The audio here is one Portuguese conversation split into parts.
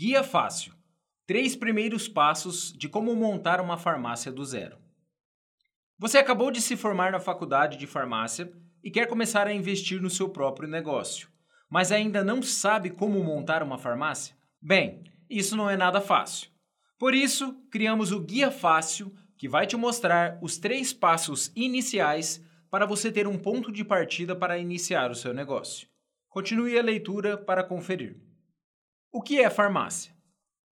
Guia Fácil: Três primeiros passos de como montar uma farmácia do zero. Você acabou de se formar na faculdade de farmácia e quer começar a investir no seu próprio negócio, mas ainda não sabe como montar uma farmácia? Bem, isso não é nada fácil. Por isso, criamos o Guia Fácil, que vai te mostrar os três passos iniciais para você ter um ponto de partida para iniciar o seu negócio. Continue a leitura para conferir. O que é farmácia?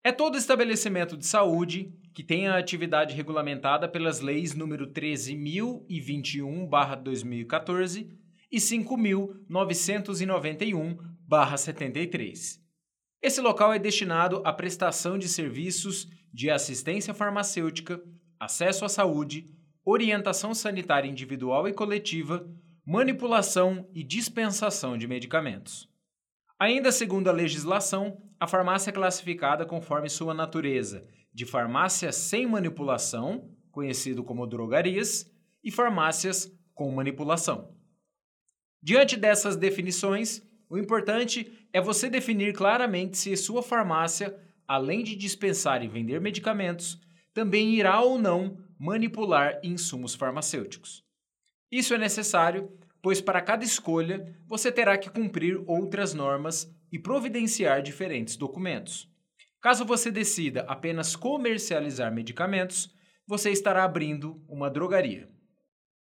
É todo estabelecimento de saúde que tenha atividade regulamentada pelas leis número 13.021/2014 e 5.991/73. Esse local é destinado à prestação de serviços de assistência farmacêutica, acesso à saúde, orientação sanitária individual e coletiva, manipulação e dispensação de medicamentos. Ainda segundo a legislação, a farmácia é classificada conforme sua natureza de farmácia sem manipulação, conhecido como drogarias, e farmácias com manipulação. Diante dessas definições, o importante é você definir claramente se sua farmácia, além de dispensar e vender medicamentos, também irá ou não manipular insumos farmacêuticos. Isso é necessário, pois para cada escolha você terá que cumprir outras normas e providenciar diferentes documentos. Caso você decida apenas comercializar medicamentos, você estará abrindo uma drogaria.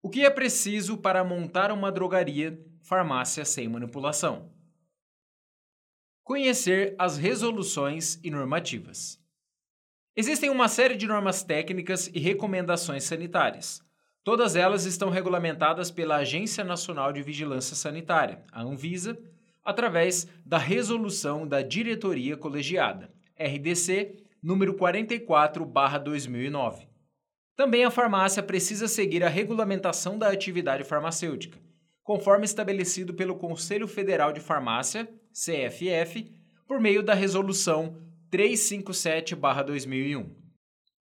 O que é preciso para montar uma drogaria, farmácia sem manipulação? Conhecer as resoluções e normativas. Existem uma série de normas técnicas e recomendações sanitárias. Todas elas estão regulamentadas pela Agência Nacional de Vigilância Sanitária, a Anvisa, através da resolução da Diretoria Colegiada, RDC número 44/2009. Também a farmácia precisa seguir a regulamentação da atividade farmacêutica, conforme estabelecido pelo Conselho Federal de Farmácia, CFF, por meio da resolução 357/2001.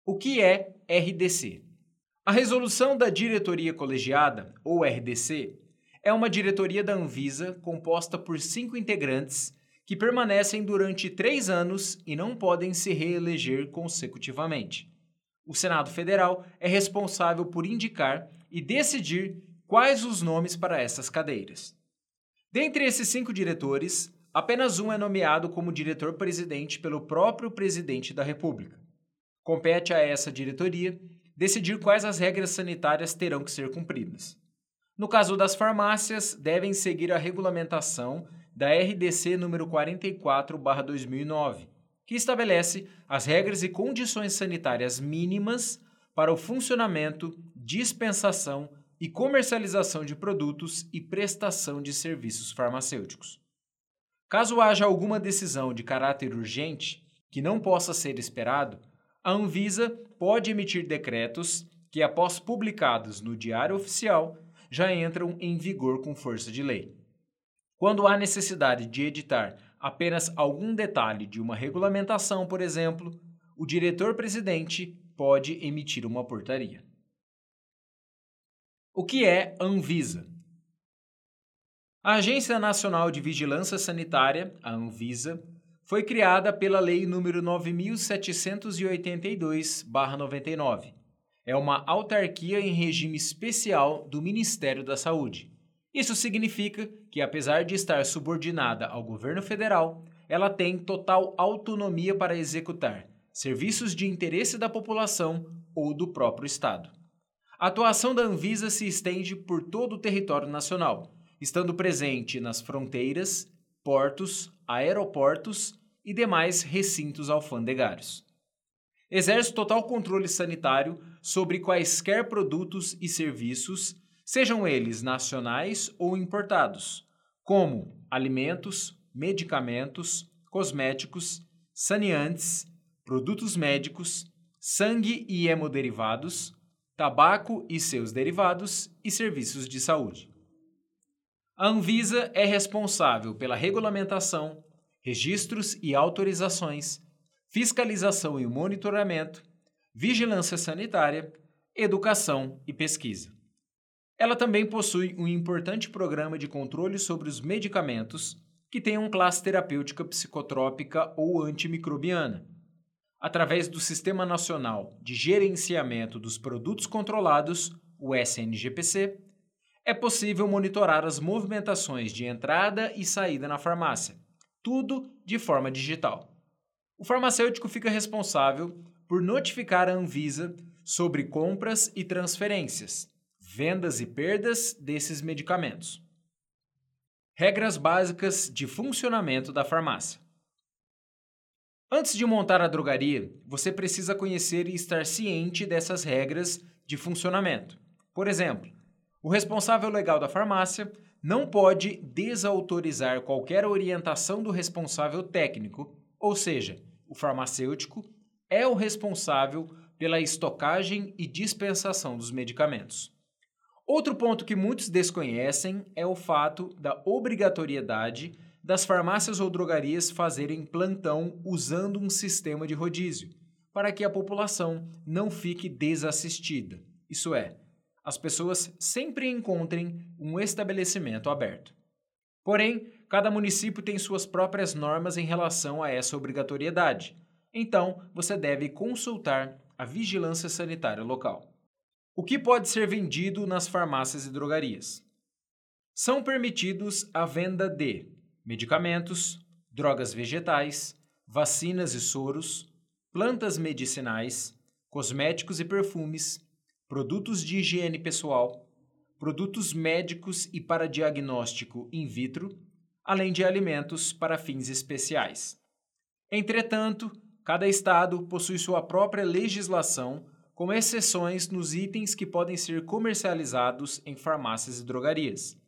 O que é RDC? A resolução da Diretoria Colegiada, ou RDC, é uma diretoria da Anvisa composta por cinco integrantes que permanecem durante três anos e não podem se reeleger consecutivamente. O Senado Federal é responsável por indicar e decidir quais os nomes para essas cadeiras. Dentre esses cinco diretores, apenas um é nomeado como diretor-presidente pelo próprio presidente da República. Compete a essa diretoria decidir quais as regras sanitárias terão que ser cumpridas. No caso das farmácias, devem seguir a regulamentação da RDC número 44/2009, que estabelece as regras e condições sanitárias mínimas para o funcionamento, dispensação e comercialização de produtos e prestação de serviços farmacêuticos. Caso haja alguma decisão de caráter urgente que não possa ser esperado, a Anvisa pode emitir decretos que, após publicados no Diário Oficial, já entram em vigor com força de lei. Quando há necessidade de editar apenas algum detalhe de uma regulamentação, por exemplo, o diretor-presidente pode emitir uma portaria. O que é Anvisa? A Agência Nacional de Vigilância Sanitária, a Anvisa, foi criada pela Lei nº 9782/99 é uma autarquia em regime especial do Ministério da Saúde. Isso significa que, apesar de estar subordinada ao governo federal, ela tem total autonomia para executar serviços de interesse da população ou do próprio Estado. A atuação da Anvisa se estende por todo o território nacional, estando presente nas fronteiras, portos, aeroportos e demais recintos alfandegários exerce total controle sanitário sobre quaisquer produtos e serviços, sejam eles nacionais ou importados, como alimentos, medicamentos, cosméticos, saneantes, produtos médicos, sangue e hemoderivados, tabaco e seus derivados e serviços de saúde. A Anvisa é responsável pela regulamentação, registros e autorizações fiscalização e monitoramento, vigilância sanitária, educação e pesquisa. Ela também possui um importante programa de controle sobre os medicamentos, que tenham classe terapêutica psicotrópica ou antimicrobiana. Através do Sistema Nacional de Gerenciamento dos Produtos Controlados, o SNGPC, é possível monitorar as movimentações de entrada e saída na farmácia, tudo de forma digital. O farmacêutico fica responsável por notificar a Anvisa sobre compras e transferências, vendas e perdas desses medicamentos. Regras básicas de funcionamento da farmácia. Antes de montar a drogaria, você precisa conhecer e estar ciente dessas regras de funcionamento. Por exemplo, o responsável legal da farmácia não pode desautorizar qualquer orientação do responsável técnico, ou seja, o farmacêutico é o responsável pela estocagem e dispensação dos medicamentos. Outro ponto que muitos desconhecem é o fato da obrigatoriedade das farmácias ou drogarias fazerem plantão usando um sistema de rodízio, para que a população não fique desassistida. Isso é, as pessoas sempre encontrem um estabelecimento aberto. Porém, cada município tem suas próprias normas em relação a essa obrigatoriedade, então você deve consultar a vigilância sanitária local. O que pode ser vendido nas farmácias e drogarias? São permitidos a venda de medicamentos, drogas vegetais, vacinas e soros, plantas medicinais, cosméticos e perfumes, produtos de higiene pessoal, produtos médicos e para diagnóstico in vitro, além de alimentos para fins especiais. Entretanto, cada estado possui sua própria legislação, com exceções nos itens que podem ser comercializados em farmácias e drogarias.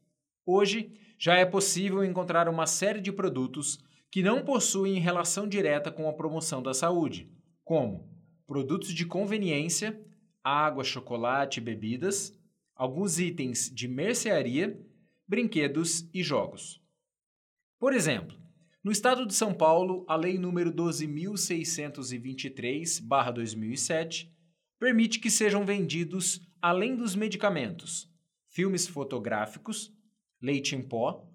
Hoje, já é possível encontrar uma série de produtos que não possuem relação direta com a promoção da saúde, como produtos de conveniência água, chocolate e bebidas, alguns itens de mercearia, brinquedos e jogos. Por exemplo, no estado de São Paulo, a Lei nº 12.623-2007 permite que sejam vendidos, além dos medicamentos, filmes fotográficos, leite em pó,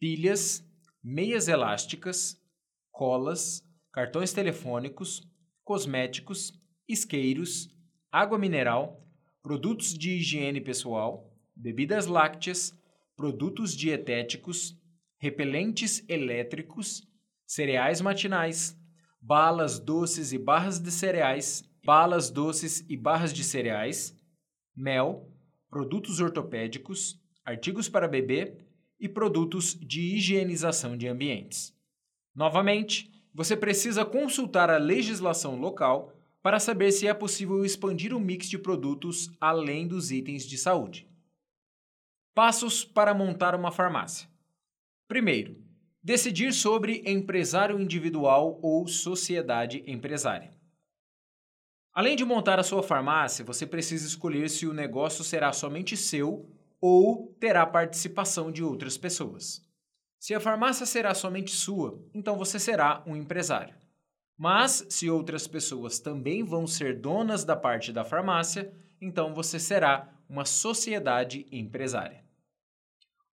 pilhas, meias elásticas, colas, cartões telefônicos, cosméticos, isqueiros, água mineral, produtos de higiene pessoal, bebidas lácteas, produtos dietéticos, repelentes elétricos, cereais matinais, balas doces e barras de cereais, balas doces e barras de cereais, mel, produtos ortopédicos, artigos para bebê e produtos de higienização de ambientes. Novamente, você precisa consultar a legislação local para saber se é possível expandir o mix de produtos além dos itens de saúde. Passos para montar uma farmácia. Primeiro, decidir sobre empresário individual ou sociedade empresária. Além de montar a sua farmácia, você precisa escolher se o negócio será somente seu ou terá participação de outras pessoas. Se a farmácia será somente sua, então você será um empresário. Mas se outras pessoas também vão ser donas da parte da farmácia, então você será uma sociedade empresária.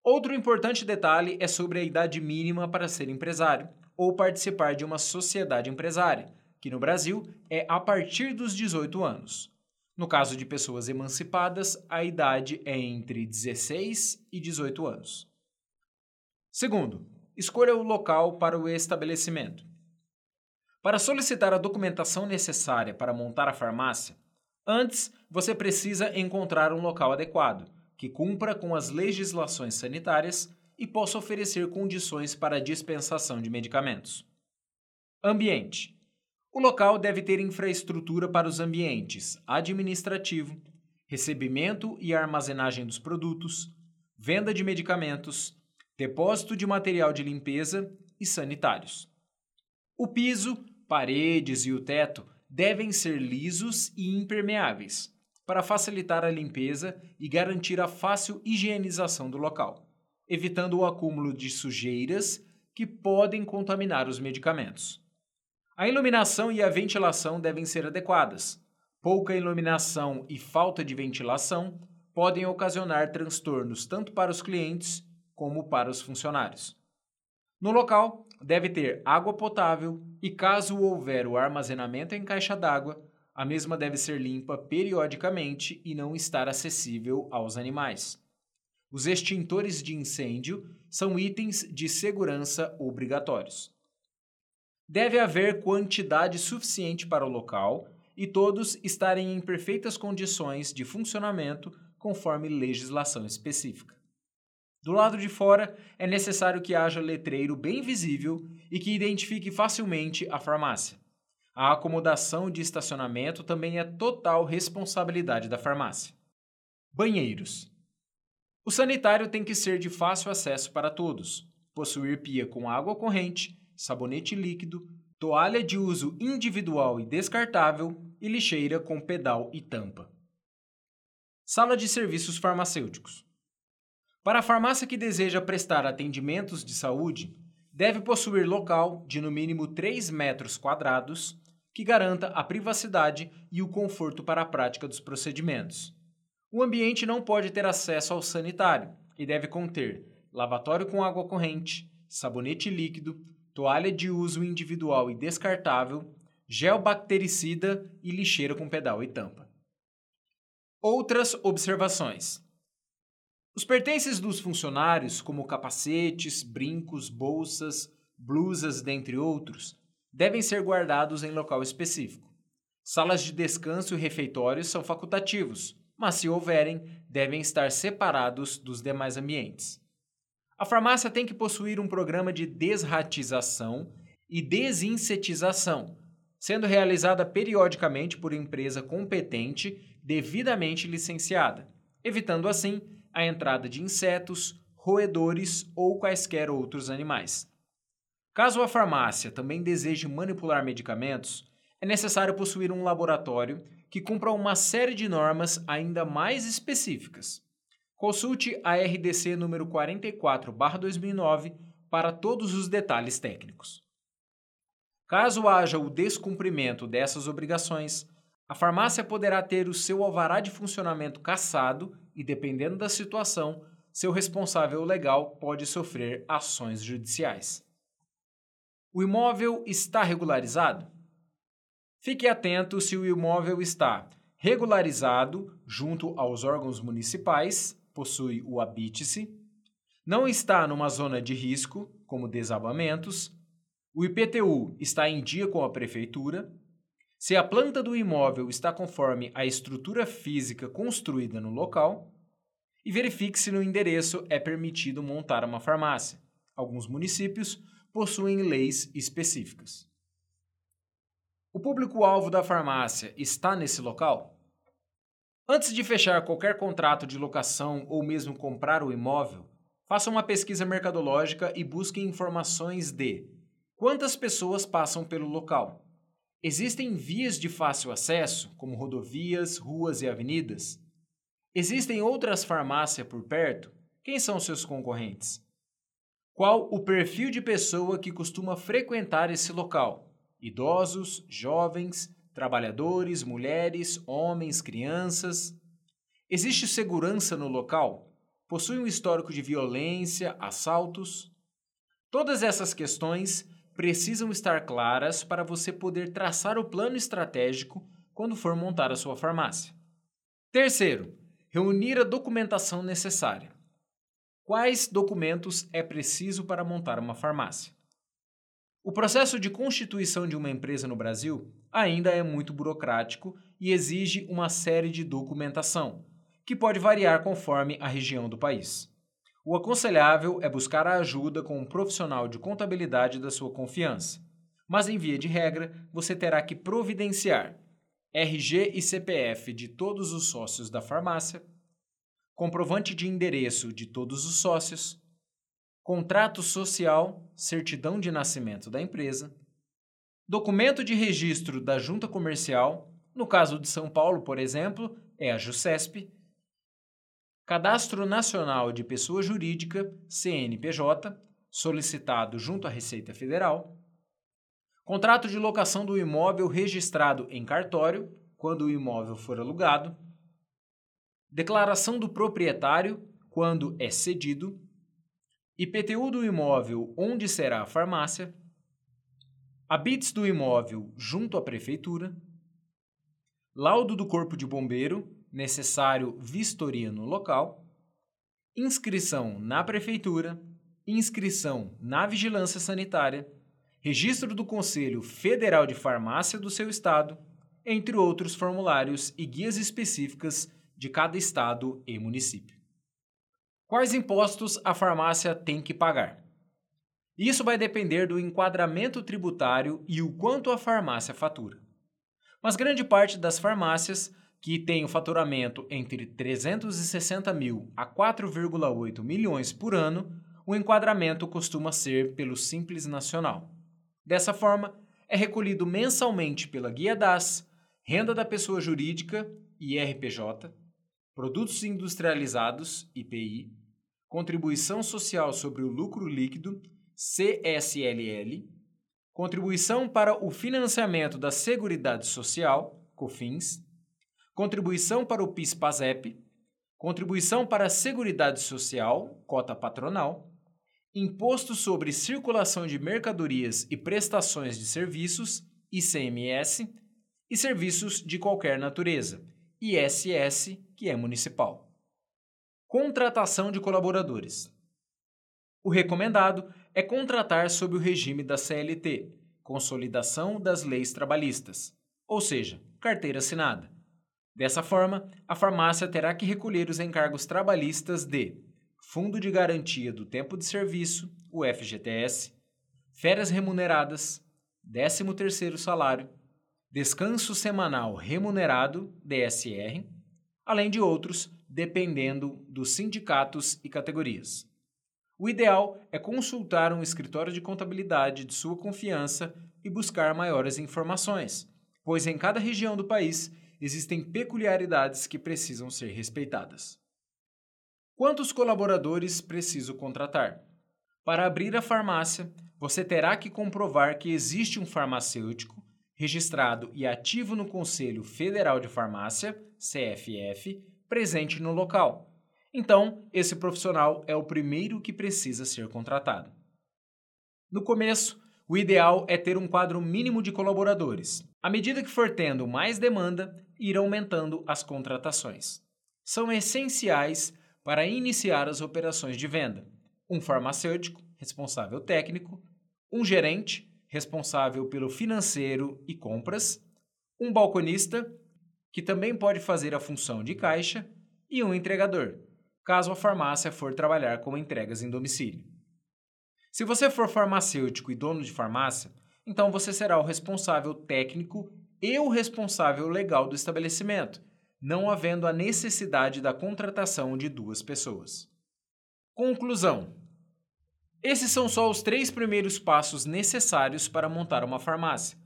Outro importante detalhe é sobre a idade mínima para ser empresário ou participar de uma sociedade empresária, que no Brasil é a partir dos 18 anos. No caso de pessoas emancipadas, a idade é entre 16 e 18 anos. Segundo, escolha o local para o estabelecimento. Para solicitar a documentação necessária para montar a farmácia, antes você precisa encontrar um local adequado, que cumpra com as legislações sanitárias e possa oferecer condições para a dispensação de medicamentos. Ambiente: O local deve ter infraestrutura para os ambientes administrativo, recebimento e armazenagem dos produtos, venda de medicamentos, depósito de material de limpeza e sanitários. O piso paredes e o teto devem ser lisos e impermeáveis, para facilitar a limpeza e garantir a fácil higienização do local, evitando o acúmulo de sujeiras que podem contaminar os medicamentos. A iluminação e a ventilação devem ser adequadas. Pouca iluminação e falta de ventilação podem ocasionar transtornos tanto para os clientes como para os funcionários. No local, deve ter água potável e, caso houver o armazenamento em caixa d'água, a mesma deve ser limpa periodicamente e não estar acessível aos animais. Os extintores de incêndio são itens de segurança obrigatórios. Deve haver quantidade suficiente para o local e todos estarem em perfeitas condições de funcionamento conforme legislação específica. Do lado de fora, é necessário que haja letreiro bem visível e que identifique facilmente a farmácia. A acomodação de estacionamento também é total responsabilidade da farmácia. Banheiros. O sanitário tem que ser de fácil acesso para todos, possuir pia com água corrente, sabonete líquido, toalha de uso individual e descartável e lixeira com pedal e tampa. Sala de serviços farmacêuticos. Para a farmácia que deseja prestar atendimentos de saúde, deve possuir local de no mínimo 3 metros quadrados que garanta a privacidade e o conforto para a prática dos procedimentos. O ambiente não pode ter acesso ao sanitário e deve conter lavatório com água corrente, sabonete líquido, toalha de uso individual e descartável, gel bactericida e lixeira com pedal e tampa. Outras observações. Os pertences dos funcionários, como capacetes, brincos, bolsas, blusas, dentre outros, devem ser guardados em local específico. Salas de descanso e refeitórios são facultativos, mas se houverem, devem estar separados dos demais ambientes. A farmácia tem que possuir um programa de desratização e desinsetização, sendo realizada periodicamente por empresa competente devidamente licenciada, evitando assim a entrada de insetos, roedores ou quaisquer outros animais. Caso a farmácia também deseje manipular medicamentos, é necessário possuir um laboratório que cumpra uma série de normas ainda mais específicas. Consulte a RDC número 44/2009 para todos os detalhes técnicos. Caso haja o descumprimento dessas obrigações, a farmácia poderá ter o seu alvará de funcionamento cassado e, dependendo da situação, seu responsável legal pode sofrer ações judiciais. O imóvel está regularizado? Fique atento se o imóvel está regularizado junto aos órgãos municipais, possui o habite-se, não está numa zona de risco, como desabamentos, o IPTU está em dia com a prefeitura, se a planta do imóvel está conforme a estrutura física construída no local, e verifique se no endereço é permitido montar uma farmácia. Alguns municípios possuem leis específicas. O público-alvo da farmácia está nesse local? Antes de fechar qualquer contrato de locação ou mesmo comprar o imóvel, faça uma pesquisa mercadológica e busque informações de quantas pessoas passam pelo local Existem vias de fácil acesso, como rodovias, ruas e avenidas? Existem outras farmácias por perto? Quem são seus concorrentes? Qual o perfil de pessoa que costuma frequentar esse local? Idosos, jovens, trabalhadores, mulheres, homens, crianças? Existe segurança no local? Possui um histórico de violência, assaltos? Todas essas questões precisam estar claras para você poder traçar o plano estratégico quando for montar a sua farmácia. Terceiro, reunir a documentação necessária. Quais documentos é preciso para montar uma farmácia? O processo de constituição de uma empresa no Brasil ainda é muito burocrático e exige uma série de documentação, que pode variar conforme a região do país. O aconselhável é buscar a ajuda com um profissional de contabilidade da sua confiança. Mas, em via de regra, você terá que providenciar RG e CPF de todos os sócios da farmácia, comprovante de endereço de todos os sócios, contrato social, certidão de nascimento da empresa, documento de registro da junta comercial, no caso de São Paulo, por exemplo, é a JUSCESP, Cadastro Nacional de Pessoa Jurídica, CNPJ, solicitado junto à Receita Federal. Contrato de locação do imóvel registrado em cartório, quando o imóvel for alugado. Declaração do proprietário, quando é cedido. IPTU do imóvel onde será a farmácia, a BITS do imóvel junto à prefeitura, laudo do corpo de bombeiro, necessário vistoria no local, inscrição na prefeitura, inscrição na vigilância sanitária, registro do Conselho Federal de Farmácia do seu estado, entre outros formulários e guias específicas de cada estado e município. Quais impostos a farmácia tem que pagar? Isso vai depender do enquadramento tributário e o quanto a farmácia fatura. Mas grande parte das farmácias, que tem o faturamento entre 360 mil a 4,8 milhões por ano, o enquadramento costuma ser pelo Simples Nacional. Dessa forma, é recolhido mensalmente pela Guia DAS, Renda da Pessoa Jurídica, IRPJ, Produtos Industrializados, IPI, Contribuição Social sobre o Lucro Líquido, CSLL, Contribuição para o Financiamento da Seguridade Social, COFINS, Contribuição para o PIS-PASEP, Contribuição para a Seguridade Social, cota patronal, Imposto sobre Circulação de Mercadorias e Prestações de Serviços, ICMS, e Serviços de Qualquer Natureza, ISS, que é municipal. Contratação de colaboradores. O recomendado é contratar sob o regime da CLT, Consolidação das Leis Trabalhistas, ou seja, carteira assinada. Dessa forma, a farmácia terá que recolher os encargos trabalhistas de Fundo de Garantia do Tempo de Serviço, o FGTS, férias remuneradas, 13º salário, descanso semanal remunerado, DSR, além de outros, dependendo dos sindicatos e categorias. O ideal é consultar um escritório de contabilidade de sua confiança e buscar maiores informações, pois em cada região do país existem peculiaridades que precisam ser respeitadas. Quantos colaboradores preciso contratar? Para abrir a farmácia, você terá que comprovar que existe um farmacêutico registrado e ativo no Conselho Federal de Farmácia, CFF, presente no local. Então, esse profissional é o primeiro que precisa ser contratado. No começo, o ideal é ter um quadro mínimo de colaboradores. À medida que for tendo mais demanda, ir aumentando as contratações. São essenciais para iniciar as operações de venda. Um farmacêutico, responsável técnico, um gerente, responsável pelo financeiro e compras, um balconista, que também pode fazer a função de caixa, e um entregador, caso a farmácia for trabalhar com entregas em domicílio. Se você for farmacêutico e dono de farmácia, então você será o responsável técnico e o responsável legal do estabelecimento não havendo a necessidade da contratação de duas pessoas. Conclusão: Esses são só os três primeiros passos necessários para montar uma farmácia.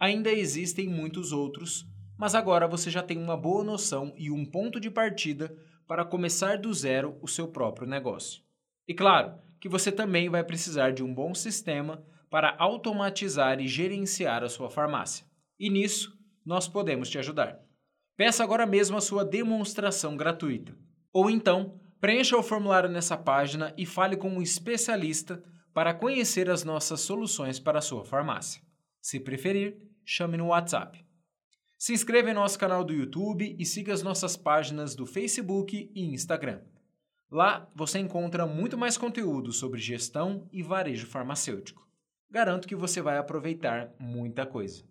Ainda existem muitos outros, mas agora você já tem uma boa noção e um ponto de partida para começar do zero o seu próprio negócio. E claro que você também vai precisar de um bom sistema para automatizar e gerenciar a sua farmácia. E nisso, nós podemos te ajudar. Peça agora mesmo a sua demonstração gratuita. Ou então, preencha o formulário nessa página e fale com um especialista para conhecer as nossas soluções para a sua farmácia. Se preferir, chame no WhatsApp. Se inscreva em nosso canal do YouTube e siga as nossas páginas do Facebook e Instagram. Lá você encontra muito mais conteúdo sobre gestão e varejo farmacêutico. Garanto que você vai aproveitar muita coisa.